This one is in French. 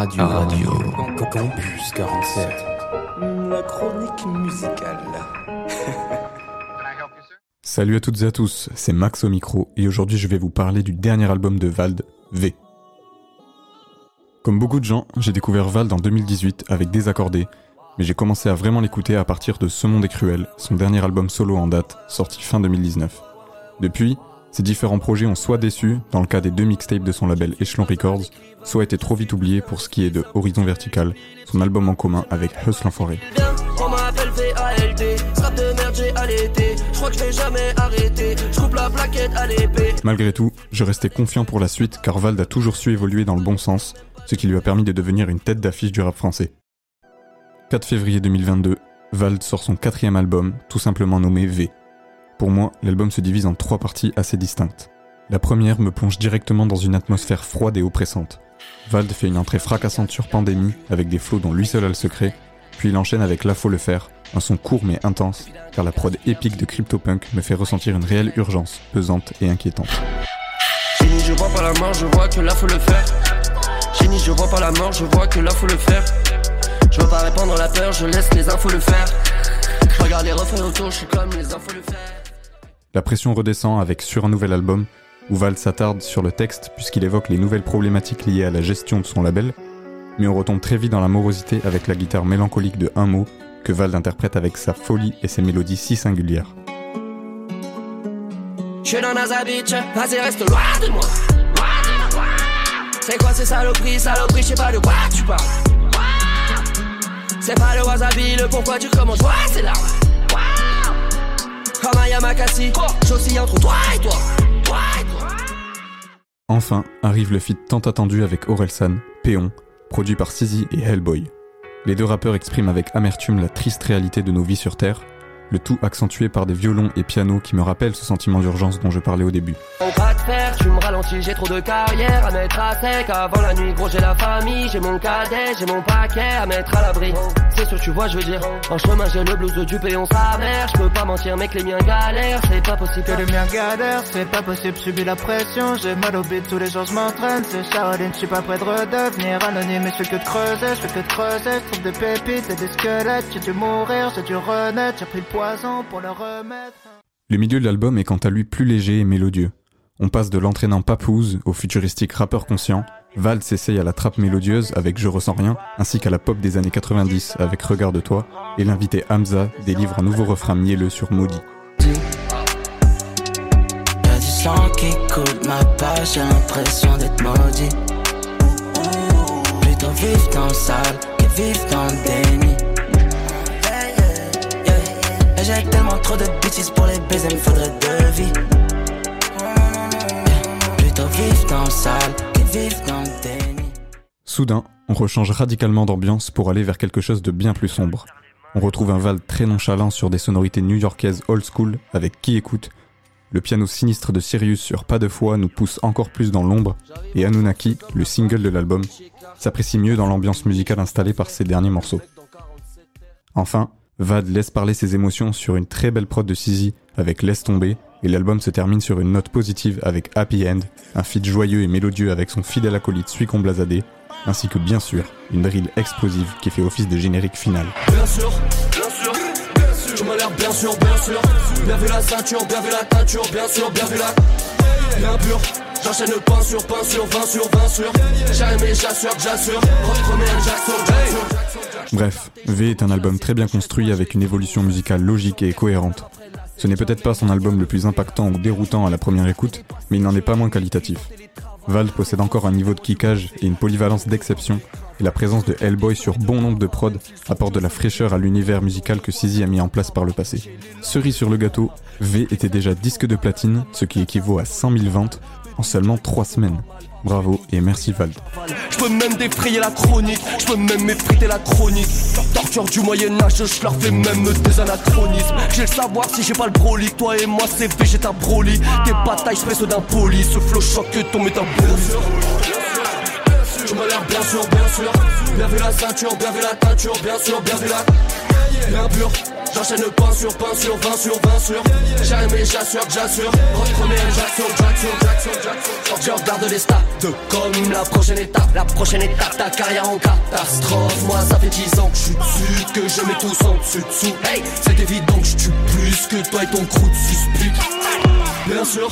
Radio. Radio. Campus 47. La chronique musicale. Salut à toutes et à tous, c'est Max au micro et aujourd'hui je vais vous parler du dernier album de Vald, V. Comme beaucoup de gens, j'ai découvert Vald en 2018 avec Désaccordé, mais j'ai commencé à vraiment l'écouter à partir de Ce Monde est cruel, son dernier album solo en date, sorti fin 2019. Depuis, ces différents projets ont soit déçu, dans le cas des deux mixtapes de son label Echelon Records, soit été trop vite oubliés pour ce qui est de Horizon Vertical, son album en commun avec Hustle l'Enfoiré. Malgré tout, je restais confiant pour la suite car Vald a toujours su évoluer dans le bon sens, ce qui lui a permis de devenir une tête d'affiche du rap français. 4 février 2022, Vald sort son quatrième album, tout simplement nommé V. Pour moi, l'album se divise en trois parties assez distinctes. La première me plonge directement dans une atmosphère froide et oppressante. Vald fait une entrée fracassante sur Pandémie avec des flots dont lui seul a le secret, puis il enchaîne avec La Faut le faire, un son court mais intense, car la prod épique de CryptoPunk me fait ressentir une réelle urgence, pesante et inquiétante. Je vois pas la mort, je vois que le faire. Je vois pas la je. Je la peur, je laisse les infos le faire. regarde les refrains autour, je suis comme les infos le faire. La pression redescend avec Sur un nouvel album, où Val s'attarde sur le texte puisqu'il évoque les nouvelles problématiques liées à la gestion de son label, mais on retombe très vite dans la morosité avec la guitare mélancolique de Un mot, que Val interprète avec sa folie et ses mélodies si singulières. Je vas-y reste loin de moi. C'est quoi ces saloperies, saloperies, je pas de quoi tu parles. C'est pas le wasabi, le pourquoi tu commences, c'est là. Enfin, arrive le feat tant attendu avec Orelsan, Péon, produit par Sizi et Hellboy. Les deux rappeurs expriment avec amertume la triste réalité de nos vies sur Terre le tout accentué par des violons et pianos qui me rappellent ce sentiment d'urgence dont je parlais au début. On pas de faire, tu me ralentis, j'ai trop de carrière à mettre à sec. Avant la nuit, gros, j'ai la famille, j'ai mon cadet, j'ai mon paquet à mettre à l'abri. C'est sûr, tu vois, je veux dire. En chemin, j'ai le blues du péon sa mère. Je peux pas mentir, mec, les miens galèrent. C'est pas possible que les miens galèrent. C'est pas possible, subir la pression. J'ai mal au bide, tous les jours je m'entraîne. C'est Charline, je suis pas prêt de redevenir anonyme. Mais je fais que de creuser, je fais que de creuser. Je trouve des pépites et des squelettes. J'ai dû mourir, j'ai dû renaître, j'ai pris le poison pour le remettre. Le milieu de l'album est quant à lui plus léger et mélodieux. On passe de l'entraînant papouze au futuristique rappeur conscient. Val s'essaye à la trappe mélodieuse avec Je ressens rien, ainsi qu'à la pop des années 90 avec Regarde-toi, et l'invité Hamza délivre un nouveau refrain mielleux sur Maudit. Y'a du sang qui coule ma page, j'ai l'impression d'être maudit. Plutôt vivre dans le sale que vivre dans le Soudain, on rechange radicalement d'ambiance pour aller vers quelque chose de bien plus sombre. On retrouve un Val très nonchalant sur des sonorités new-yorkaises old school avec Qui écoute. Le piano sinistre de Sirius sur Pas de foi nous pousse encore plus dans l'ombre et Anunnaki, le single de l'album, s'apprécie mieux dans l'ambiance musicale installée par ses derniers morceaux. Enfin, Vad laisse parler ses émotions sur une très belle prod de Sizi avec Laisse tomber et l'album se termine sur une note positive avec Happy End, un feat joyeux et mélodieux avec son fidèle acolyte Suicon Blazadé, ainsi que bien sûr une drill explosive qui fait office de générique final. Bien sûr, bien sûr, bien sûr. Bien sûr, bien vu la ceinture, bien vu la teinture, bien sûr, bien vu la. Bien. J'enchaîne pain sur pain sur 20 sur 20 sur. J'ai aimé, j'assure, j'assure. Bref, V est un album très bien construit avec une évolution musicale logique et cohérente. Ce n'est peut-être pas son album le plus impactant ou déroutant à la première écoute, mais il n'en est pas moins qualitatif. Val possède encore un niveau de kickage et une polyvalence d'exception, et la présence de Hellboy sur bon nombre de prods apporte de la fraîcheur à l'univers musical que Sizi a mis en place par le passé. Cerise sur le gâteau, V était déjà disque de platine, ce qui équivaut à 100 000 ventes, en seulement 3 semaines. Bravo et merci Vald. Je peux même défrayer la chronique, je peux même m'effriter la chronique. Torture du Moyen-Âge, je leur fais même des anachronismes. J'ai le savoir si j'ai pas le broly, toi et moi c'est V, j'ai ta broly. Tes batailles, je fais d'un poli, ce flow choque que ton métabolisme. Tu m'as l'air bien sûr, bien sûr. Bien vu la ceinture, bien vu la teinture, bien sûr, bien vu la. Bien pur, J'enchaîne pain sur pain sur 20 sur 20 sur Jamais j'assure, j'assure. Reprenez j'assure, j'assure, j'assure, j'assure Je regarde les stats comme la prochaine étape La prochaine étape, ta carrière en catastrophe. Moi ça fait 10 ans que je suis dessus Que je mets tous en dessus dessous. Hey, c'est évident que je tue plus que toi et ton crew de suspect. Bien sûr